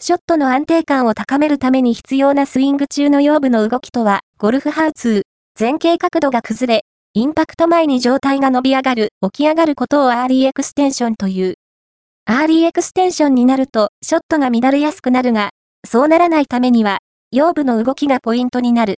ショットの安定感を高めるために必要なスイング中の腰部の動きとは、ゴルフハウツー、前傾角度が崩れ、インパクト前に上体が伸び上がる、起き上がることをアーリーエクステンションという。アーリーエクステンションになると、ショットが乱れやすくなるが、そうならないためには、腰部の動きがポイントになる。